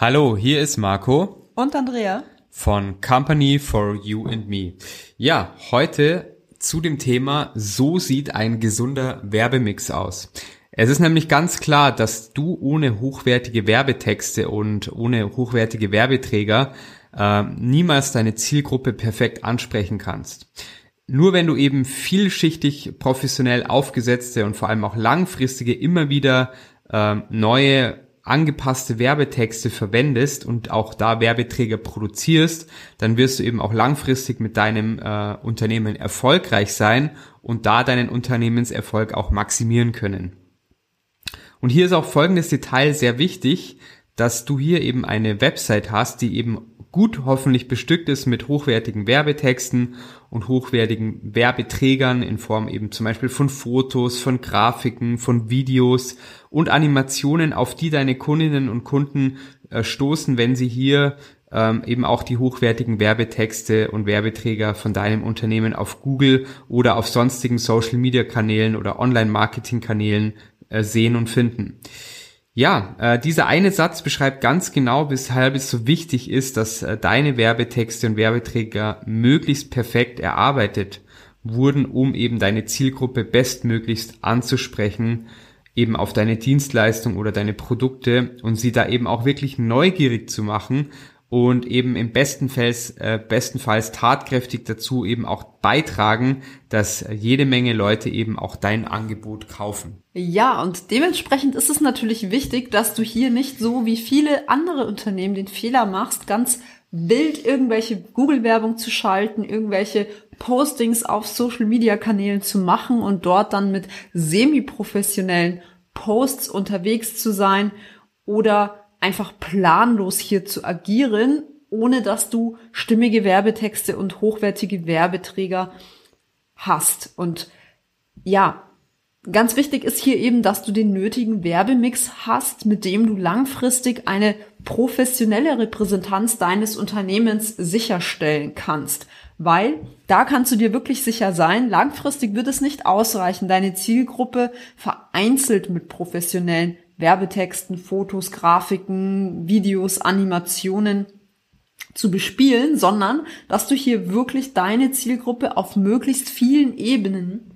Hallo, hier ist Marco und Andrea von Company for You and Me. Ja, heute zu dem Thema, so sieht ein gesunder Werbemix aus. Es ist nämlich ganz klar, dass du ohne hochwertige Werbetexte und ohne hochwertige Werbeträger äh, niemals deine Zielgruppe perfekt ansprechen kannst. Nur wenn du eben vielschichtig professionell aufgesetzte und vor allem auch langfristige immer wieder äh, neue angepasste Werbetexte verwendest und auch da Werbeträger produzierst, dann wirst du eben auch langfristig mit deinem äh, Unternehmen erfolgreich sein und da deinen Unternehmenserfolg auch maximieren können. Und hier ist auch folgendes Detail sehr wichtig, dass du hier eben eine Website hast, die eben gut hoffentlich bestückt ist mit hochwertigen Werbetexten und hochwertigen Werbeträgern in Form eben zum Beispiel von Fotos, von Grafiken, von Videos und Animationen, auf die deine Kundinnen und Kunden äh, stoßen, wenn sie hier ähm, eben auch die hochwertigen Werbetexte und Werbeträger von deinem Unternehmen auf Google oder auf sonstigen Social-Media-Kanälen oder Online-Marketing-Kanälen äh, sehen und finden. Ja, äh, dieser eine Satz beschreibt ganz genau, weshalb es so wichtig ist, dass äh, deine Werbetexte und Werbeträger möglichst perfekt erarbeitet wurden, um eben deine Zielgruppe bestmöglichst anzusprechen, eben auf deine Dienstleistung oder deine Produkte und sie da eben auch wirklich neugierig zu machen und eben im bestenfalls, äh, bestenfalls tatkräftig dazu eben auch beitragen, dass jede Menge Leute eben auch dein Angebot kaufen. Ja, und dementsprechend ist es natürlich wichtig, dass du hier nicht so wie viele andere Unternehmen den Fehler machst, ganz wild irgendwelche Google-Werbung zu schalten, irgendwelche Postings auf Social-Media-Kanälen zu machen und dort dann mit semi-professionellen Posts unterwegs zu sein oder einfach planlos hier zu agieren, ohne dass du stimmige Werbetexte und hochwertige Werbeträger hast. Und ja, ganz wichtig ist hier eben, dass du den nötigen Werbemix hast, mit dem du langfristig eine professionelle Repräsentanz deines Unternehmens sicherstellen kannst. Weil da kannst du dir wirklich sicher sein, langfristig wird es nicht ausreichen, deine Zielgruppe vereinzelt mit professionellen Werbetexten, Fotos, Grafiken, Videos, Animationen zu bespielen, sondern dass du hier wirklich deine Zielgruppe auf möglichst vielen Ebenen,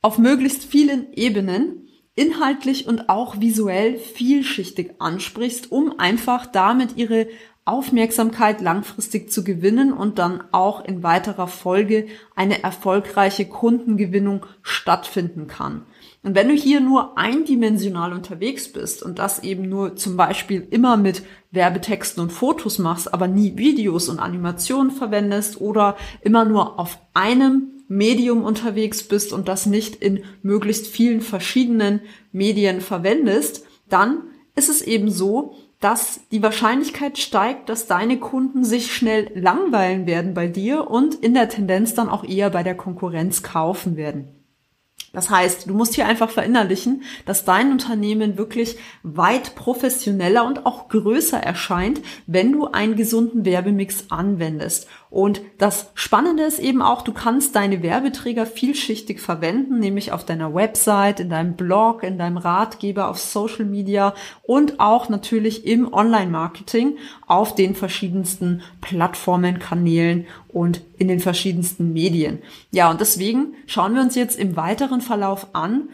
auf möglichst vielen Ebenen inhaltlich und auch visuell vielschichtig ansprichst, um einfach damit ihre Aufmerksamkeit langfristig zu gewinnen und dann auch in weiterer Folge eine erfolgreiche Kundengewinnung stattfinden kann. Und wenn du hier nur eindimensional unterwegs bist und das eben nur zum Beispiel immer mit Werbetexten und Fotos machst, aber nie Videos und Animationen verwendest oder immer nur auf einem Medium unterwegs bist und das nicht in möglichst vielen verschiedenen Medien verwendest, dann ist es eben so, dass die Wahrscheinlichkeit steigt, dass deine Kunden sich schnell langweilen werden bei dir und in der Tendenz dann auch eher bei der Konkurrenz kaufen werden. Das heißt, du musst hier einfach verinnerlichen, dass dein Unternehmen wirklich weit professioneller und auch größer erscheint, wenn du einen gesunden Werbemix anwendest. Und das Spannende ist eben auch, du kannst deine Werbeträger vielschichtig verwenden, nämlich auf deiner Website, in deinem Blog, in deinem Ratgeber, auf Social Media und auch natürlich im Online-Marketing auf den verschiedensten Plattformen, Kanälen und in den verschiedensten Medien. Ja, und deswegen schauen wir uns jetzt im weiteren Verlauf an,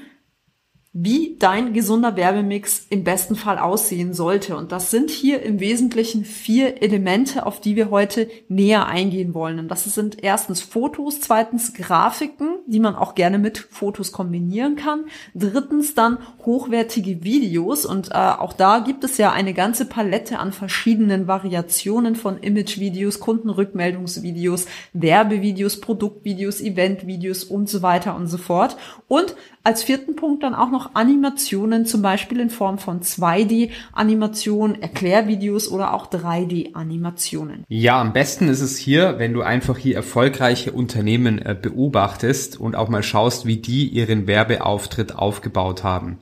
wie dein gesunder Werbemix im besten Fall aussehen sollte. Und das sind hier im Wesentlichen vier Elemente, auf die wir heute näher eingehen wollen. Und das sind erstens Fotos, zweitens Grafiken, die man auch gerne mit Fotos kombinieren kann. Drittens dann hochwertige Videos. Und äh, auch da gibt es ja eine ganze Palette an verschiedenen Variationen von Imagevideos, Kundenrückmeldungsvideos, Werbevideos, Produktvideos, Eventvideos und so weiter und so fort. Und als vierten Punkt dann auch noch Animationen, zum Beispiel in Form von 2D-Animationen, Erklärvideos oder auch 3D-Animationen. Ja, am besten ist es hier, wenn du einfach hier erfolgreiche Unternehmen äh, beobachtest und auch mal schaust, wie die ihren Werbeauftritt aufgebaut haben.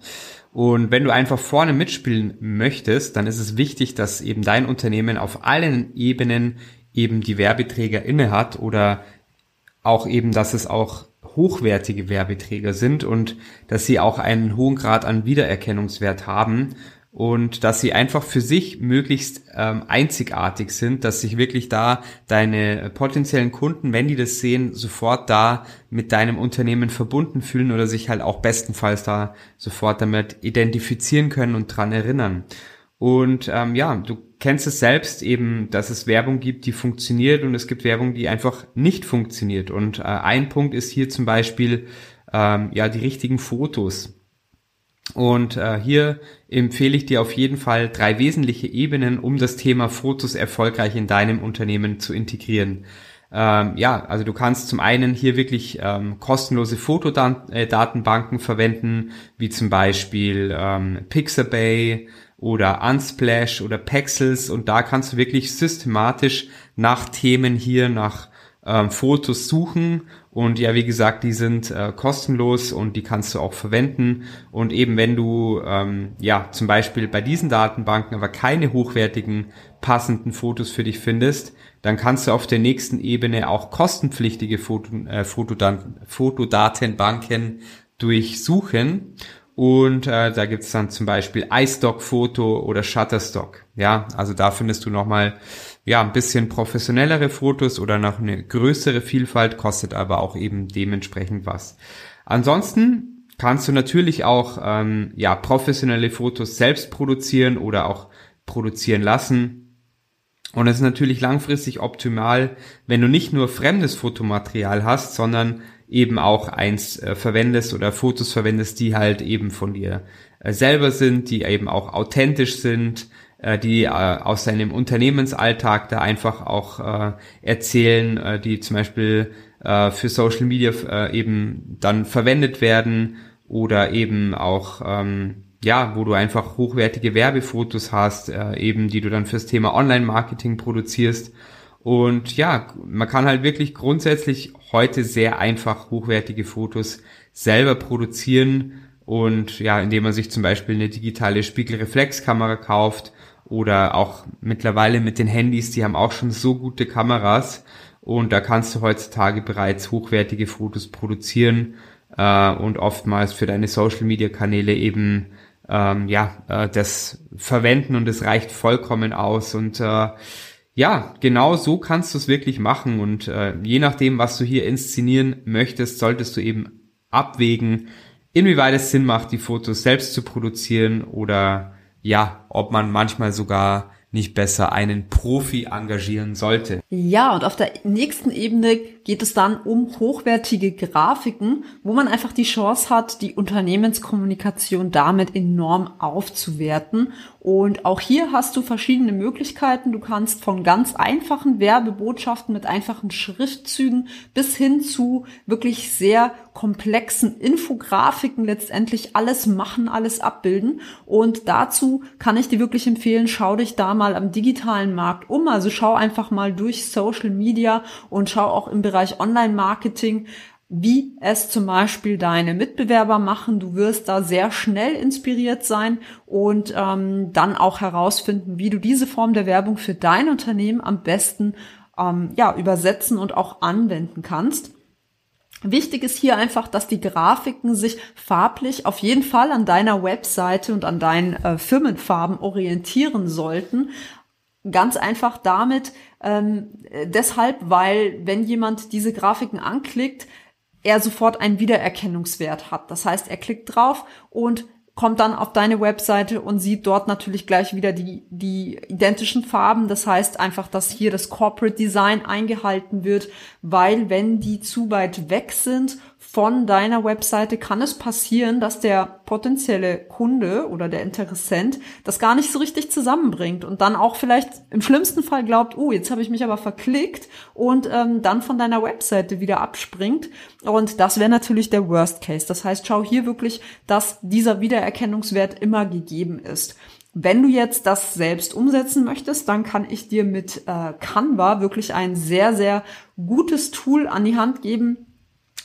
Und wenn du einfach vorne mitspielen möchtest, dann ist es wichtig, dass eben dein Unternehmen auf allen Ebenen eben die Werbeträger inne hat oder auch eben, dass es auch hochwertige Werbeträger sind und dass sie auch einen hohen Grad an Wiedererkennungswert haben und dass sie einfach für sich möglichst ähm, einzigartig sind, dass sich wirklich da deine potenziellen Kunden, wenn die das sehen, sofort da mit deinem Unternehmen verbunden fühlen oder sich halt auch bestenfalls da sofort damit identifizieren können und dran erinnern. Und ähm, ja, du kennst es selbst eben, dass es Werbung gibt, die funktioniert und es gibt Werbung, die einfach nicht funktioniert. Und äh, ein Punkt ist hier zum Beispiel ähm, ja die richtigen Fotos. Und äh, hier empfehle ich dir auf jeden Fall drei wesentliche Ebenen, um das Thema Fotos erfolgreich in deinem Unternehmen zu integrieren. Ähm, ja, also du kannst zum einen hier wirklich ähm, kostenlose Fotodatenbanken verwenden, wie zum Beispiel ähm, Pixabay oder Unsplash oder Pexels und da kannst du wirklich systematisch nach Themen hier, nach ähm, Fotos suchen und ja, wie gesagt, die sind äh, kostenlos und die kannst du auch verwenden. Und eben wenn du ähm, ja zum Beispiel bei diesen Datenbanken aber keine hochwertigen passenden Fotos für dich findest, dann kannst du auf der nächsten Ebene auch kostenpflichtige Foto, äh, Fotodan Fotodatenbanken durchsuchen. Und äh, da gibt's dann zum Beispiel iStock-Foto oder Shutterstock. Ja, also da findest du nochmal ja, ein bisschen professionellere Fotos oder noch eine größere Vielfalt, kostet aber auch eben dementsprechend was. Ansonsten kannst du natürlich auch ähm, ja, professionelle Fotos selbst produzieren oder auch produzieren lassen. Und es ist natürlich langfristig optimal, wenn du nicht nur fremdes Fotomaterial hast, sondern eben auch eins äh, verwendest oder Fotos verwendest, die halt eben von dir äh, selber sind, die eben auch authentisch sind, äh, die äh, aus seinem Unternehmensalltag da einfach auch äh, erzählen, äh, die zum Beispiel äh, für Social Media äh, eben dann verwendet werden oder eben auch ähm, ja, wo du einfach hochwertige Werbefotos hast, äh, eben die du dann fürs Thema Online-Marketing produzierst. Und ja, man kann halt wirklich grundsätzlich heute sehr einfach hochwertige Fotos selber produzieren. Und ja, indem man sich zum Beispiel eine digitale Spiegelreflexkamera kauft oder auch mittlerweile mit den Handys, die haben auch schon so gute Kameras. Und da kannst du heutzutage bereits hochwertige Fotos produzieren äh, und oftmals für deine Social Media Kanäle eben ähm, ja äh, das verwenden und es reicht vollkommen aus. Und äh, ja, genau so kannst du es wirklich machen und äh, je nachdem, was du hier inszenieren möchtest, solltest du eben abwägen, inwieweit es Sinn macht, die Fotos selbst zu produzieren oder ja, ob man manchmal sogar nicht besser einen Profi engagieren sollte. Ja, und auf der nächsten Ebene geht es dann um hochwertige Grafiken, wo man einfach die Chance hat, die Unternehmenskommunikation damit enorm aufzuwerten. Und auch hier hast du verschiedene Möglichkeiten. Du kannst von ganz einfachen Werbebotschaften mit einfachen Schriftzügen bis hin zu wirklich sehr komplexen Infografiken letztendlich alles machen, alles abbilden. Und dazu kann ich dir wirklich empfehlen, schau dich da mal am digitalen Markt um. Also schau einfach mal durch Social Media und schau auch im Bereich Online-Marketing, wie es zum Beispiel deine Mitbewerber machen. Du wirst da sehr schnell inspiriert sein und ähm, dann auch herausfinden, wie du diese Form der Werbung für dein Unternehmen am besten ähm, ja, übersetzen und auch anwenden kannst. Wichtig ist hier einfach, dass die Grafiken sich farblich auf jeden Fall an deiner Webseite und an deinen äh, Firmenfarben orientieren sollten. Ganz einfach damit, ähm, deshalb, weil wenn jemand diese Grafiken anklickt, er sofort einen Wiedererkennungswert hat. Das heißt, er klickt drauf und kommt dann auf deine Webseite und sieht dort natürlich gleich wieder die, die identischen Farben. Das heißt einfach, dass hier das Corporate Design eingehalten wird, weil wenn die zu weit weg sind von deiner Webseite kann es passieren, dass der potenzielle Kunde oder der Interessent das gar nicht so richtig zusammenbringt und dann auch vielleicht im schlimmsten Fall glaubt, oh, jetzt habe ich mich aber verklickt und ähm, dann von deiner Webseite wieder abspringt. Und das wäre natürlich der Worst Case. Das heißt, schau hier wirklich, dass dieser Wiedererkennungswert immer gegeben ist. Wenn du jetzt das selbst umsetzen möchtest, dann kann ich dir mit äh, Canva wirklich ein sehr, sehr gutes Tool an die Hand geben,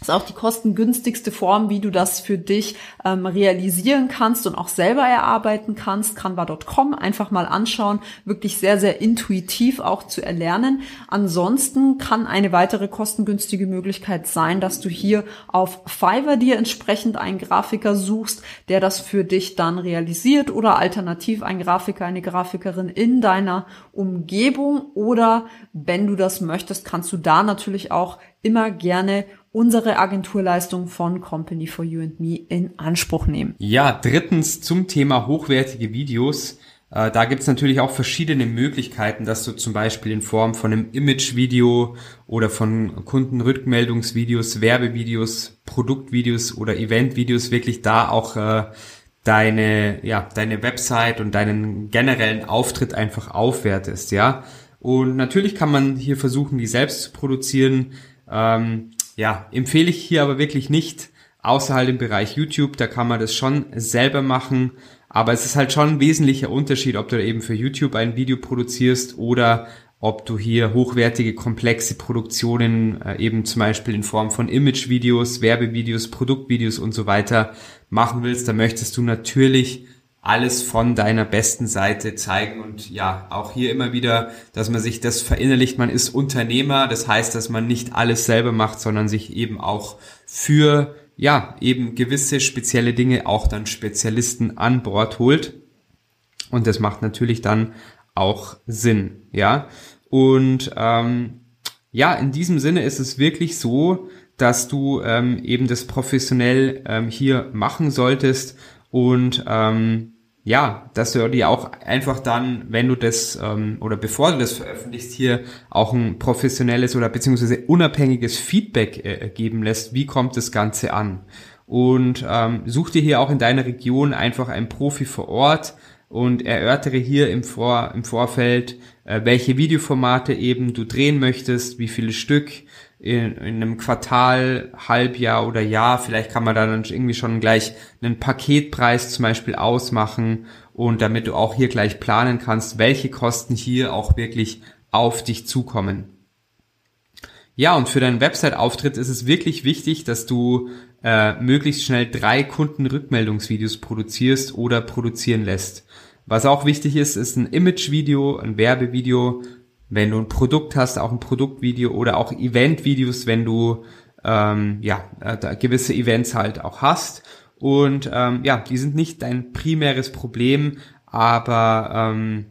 ist auch die kostengünstigste Form, wie du das für dich ähm, realisieren kannst und auch selber erarbeiten kannst. Canva.com einfach mal anschauen, wirklich sehr, sehr intuitiv auch zu erlernen. Ansonsten kann eine weitere kostengünstige Möglichkeit sein, dass du hier auf Fiverr dir entsprechend einen Grafiker suchst, der das für dich dann realisiert oder alternativ ein Grafiker, eine Grafikerin in deiner Umgebung oder wenn du das möchtest, kannst du da natürlich auch immer gerne unsere Agenturleistung von Company for You and Me in Anspruch nehmen. Ja, drittens zum Thema hochwertige Videos. Äh, da gibt's natürlich auch verschiedene Möglichkeiten, dass du zum Beispiel in Form von einem Image-Video oder von Kundenrückmeldungsvideos, Werbevideos, Produktvideos oder Eventvideos wirklich da auch äh, deine, ja, deine Website und deinen generellen Auftritt einfach aufwertest, ja. Und natürlich kann man hier versuchen, die selbst zu produzieren. Ähm, ja, empfehle ich hier aber wirklich nicht außerhalb im Bereich YouTube. Da kann man das schon selber machen. Aber es ist halt schon ein wesentlicher Unterschied, ob du eben für YouTube ein Video produzierst oder ob du hier hochwertige, komplexe Produktionen äh, eben zum Beispiel in Form von Imagevideos, Werbevideos, Produktvideos und so weiter machen willst. Da möchtest du natürlich alles von deiner besten Seite zeigen und ja, auch hier immer wieder, dass man sich das verinnerlicht, man ist Unternehmer, das heißt, dass man nicht alles selber macht, sondern sich eben auch für ja, eben gewisse spezielle Dinge auch dann Spezialisten an Bord holt. Und das macht natürlich dann auch Sinn, ja. Und ähm, ja, in diesem Sinne ist es wirklich so, dass du ähm, eben das professionell ähm, hier machen solltest und ähm, ja, dass du dir auch einfach dann, wenn du das ähm, oder bevor du das veröffentlichst, hier auch ein professionelles oder beziehungsweise unabhängiges Feedback äh, geben lässt, wie kommt das Ganze an. Und ähm, such dir hier auch in deiner Region einfach einen Profi vor Ort und erörtere hier im, Vor im Vorfeld, äh, welche Videoformate eben du drehen möchtest, wie viele Stück, in, in einem Quartal, Halbjahr oder Jahr. Vielleicht kann man da dann irgendwie schon gleich einen Paketpreis zum Beispiel ausmachen und damit du auch hier gleich planen kannst, welche Kosten hier auch wirklich auf dich zukommen. Ja, und für deinen Website-Auftritt ist es wirklich wichtig, dass du äh, möglichst schnell drei Kundenrückmeldungsvideos produzierst oder produzieren lässt. Was auch wichtig ist, ist ein Image-Video, ein Werbevideo wenn du ein Produkt hast, auch ein Produktvideo oder auch Eventvideos, wenn du ähm, ja äh, gewisse Events halt auch hast. Und ähm, ja, die sind nicht dein primäres Problem, aber ähm,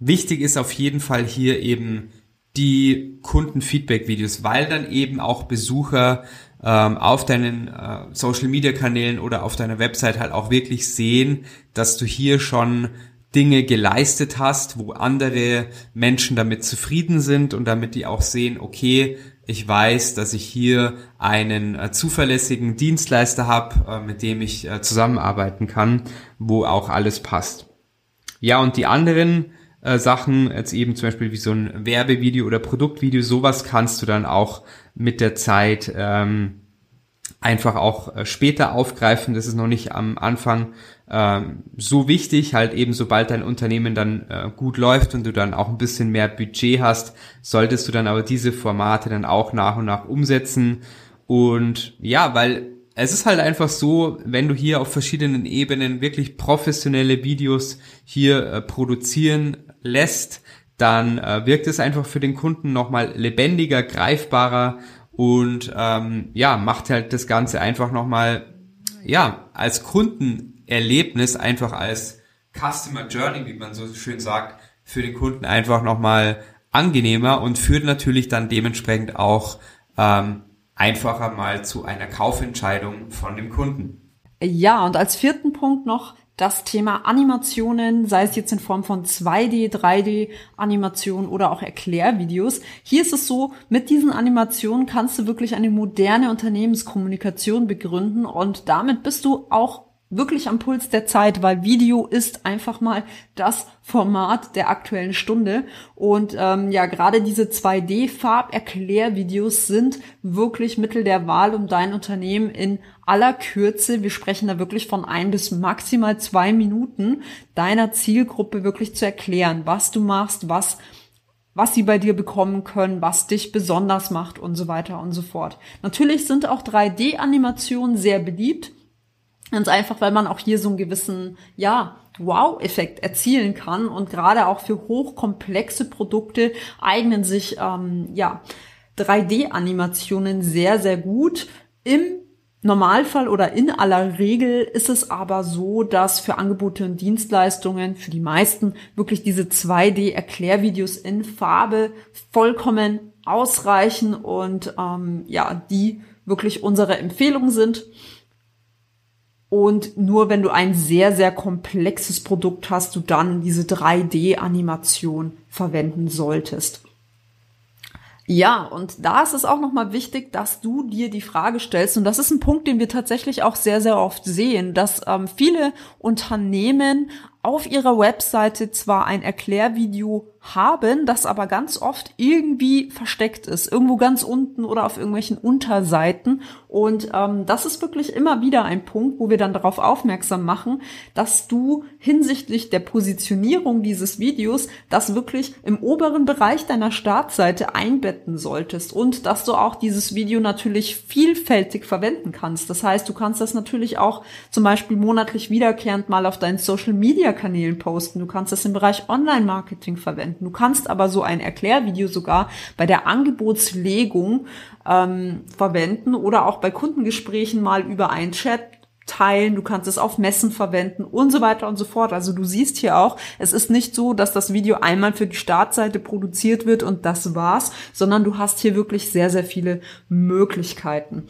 wichtig ist auf jeden Fall hier eben die Kundenfeedback-Videos, weil dann eben auch Besucher ähm, auf deinen äh, Social-Media-Kanälen oder auf deiner Website halt auch wirklich sehen, dass du hier schon Dinge geleistet hast, wo andere Menschen damit zufrieden sind und damit die auch sehen, okay, ich weiß, dass ich hier einen äh, zuverlässigen Dienstleister habe, äh, mit dem ich äh, zusammenarbeiten kann, wo auch alles passt. Ja, und die anderen äh, Sachen, jetzt eben zum Beispiel wie so ein Werbevideo oder Produktvideo, sowas kannst du dann auch mit der Zeit ähm, einfach auch äh, später aufgreifen. Das ist noch nicht am Anfang ähm, so wichtig. Halt eben, sobald dein Unternehmen dann äh, gut läuft und du dann auch ein bisschen mehr Budget hast, solltest du dann aber diese Formate dann auch nach und nach umsetzen. Und ja, weil es ist halt einfach so, wenn du hier auf verschiedenen Ebenen wirklich professionelle Videos hier äh, produzieren lässt, dann äh, wirkt es einfach für den Kunden nochmal lebendiger, greifbarer und ähm, ja, macht halt das Ganze einfach nochmal, ja, als Kundenerlebnis, einfach als Customer Journey, wie man so schön sagt, für den Kunden einfach nochmal angenehmer und führt natürlich dann dementsprechend auch ähm, einfacher mal zu einer Kaufentscheidung von dem Kunden. Ja, und als vierten Punkt noch das Thema Animationen, sei es jetzt in Form von 2D, 3D Animationen oder auch Erklärvideos. Hier ist es so, mit diesen Animationen kannst du wirklich eine moderne Unternehmenskommunikation begründen und damit bist du auch wirklich am Puls der Zeit, weil Video ist einfach mal das Format der aktuellen Stunde. Und ähm, ja, gerade diese 2D-Farberklärvideos sind wirklich Mittel der Wahl, um dein Unternehmen in aller Kürze, wir sprechen da wirklich von ein bis maximal zwei Minuten, deiner Zielgruppe wirklich zu erklären, was du machst, was was sie bei dir bekommen können, was dich besonders macht und so weiter und so fort. Natürlich sind auch 3D-Animationen sehr beliebt. Ganz einfach, weil man auch hier so einen gewissen, ja, Wow-Effekt erzielen kann und gerade auch für hochkomplexe Produkte eignen sich, ähm, ja, 3D-Animationen sehr, sehr gut. Im Normalfall oder in aller Regel ist es aber so, dass für Angebote und Dienstleistungen, für die meisten, wirklich diese 2D-Erklärvideos in Farbe vollkommen ausreichen und ähm, ja, die wirklich unsere Empfehlung sind. Und nur wenn du ein sehr, sehr komplexes Produkt hast, du dann diese 3D-Animation verwenden solltest. Ja, und da ist es auch nochmal wichtig, dass du dir die Frage stellst, und das ist ein Punkt, den wir tatsächlich auch sehr, sehr oft sehen, dass ähm, viele Unternehmen auf ihrer Webseite zwar ein Erklärvideo haben, das aber ganz oft irgendwie versteckt ist, irgendwo ganz unten oder auf irgendwelchen Unterseiten. Und ähm, das ist wirklich immer wieder ein Punkt, wo wir dann darauf aufmerksam machen, dass du hinsichtlich der Positionierung dieses Videos das wirklich im oberen Bereich deiner Startseite einbetten solltest und dass du auch dieses Video natürlich vielfältig verwenden kannst. Das heißt, du kannst das natürlich auch zum Beispiel monatlich wiederkehrend mal auf deinen Social Media Kanälen posten. Du kannst das im Bereich Online-Marketing verwenden. Du kannst aber so ein Erklärvideo sogar bei der Angebotslegung ähm, verwenden oder auch bei Kundengesprächen mal über einen Chat teilen, du kannst es auf Messen verwenden und so weiter und so fort. Also du siehst hier auch, es ist nicht so, dass das Video einmal für die Startseite produziert wird und das war's, sondern du hast hier wirklich sehr, sehr viele Möglichkeiten.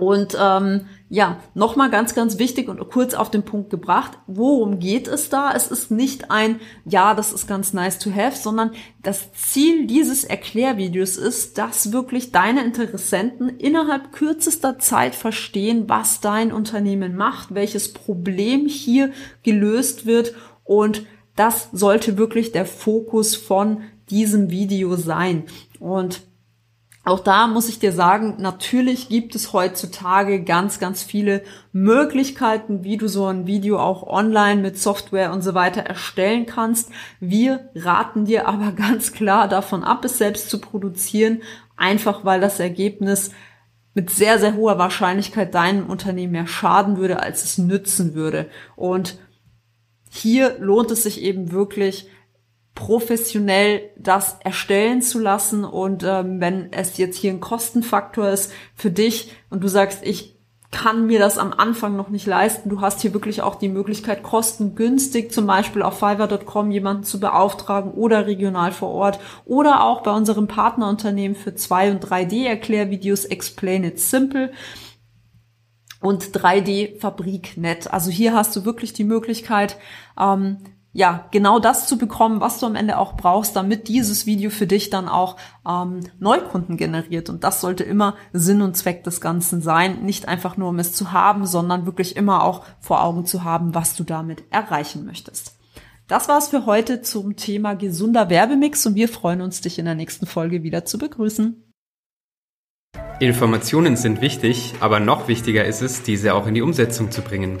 Und ähm, ja, nochmal ganz, ganz wichtig und kurz auf den Punkt gebracht, worum geht es da? Es ist nicht ein, ja, das ist ganz nice to have, sondern das Ziel dieses Erklärvideos ist, dass wirklich deine Interessenten innerhalb kürzester Zeit verstehen, was dein Unternehmen macht, welches Problem hier gelöst wird und das sollte wirklich der Fokus von diesem Video sein. Und auch da muss ich dir sagen, natürlich gibt es heutzutage ganz, ganz viele Möglichkeiten, wie du so ein Video auch online mit Software und so weiter erstellen kannst. Wir raten dir aber ganz klar davon ab, es selbst zu produzieren, einfach weil das Ergebnis mit sehr, sehr hoher Wahrscheinlichkeit deinem Unternehmen mehr schaden würde, als es nützen würde. Und hier lohnt es sich eben wirklich, professionell das erstellen zu lassen und ähm, wenn es jetzt hier ein Kostenfaktor ist für dich und du sagst, ich kann mir das am Anfang noch nicht leisten. Du hast hier wirklich auch die Möglichkeit, kostengünstig zum Beispiel auf Fiverr.com jemanden zu beauftragen oder regional vor Ort oder auch bei unserem Partnerunternehmen für 2 und 3D-Erklärvideos Explain It Simple und 3D Fabriknet. Also hier hast du wirklich die Möglichkeit, ähm, ja, genau das zu bekommen, was du am Ende auch brauchst, damit dieses Video für dich dann auch ähm, Neukunden generiert. Und das sollte immer Sinn und Zweck des Ganzen sein. Nicht einfach nur, um es zu haben, sondern wirklich immer auch vor Augen zu haben, was du damit erreichen möchtest. Das war's für heute zum Thema gesunder Werbemix und wir freuen uns, dich in der nächsten Folge wieder zu begrüßen. Informationen sind wichtig, aber noch wichtiger ist es, diese auch in die Umsetzung zu bringen.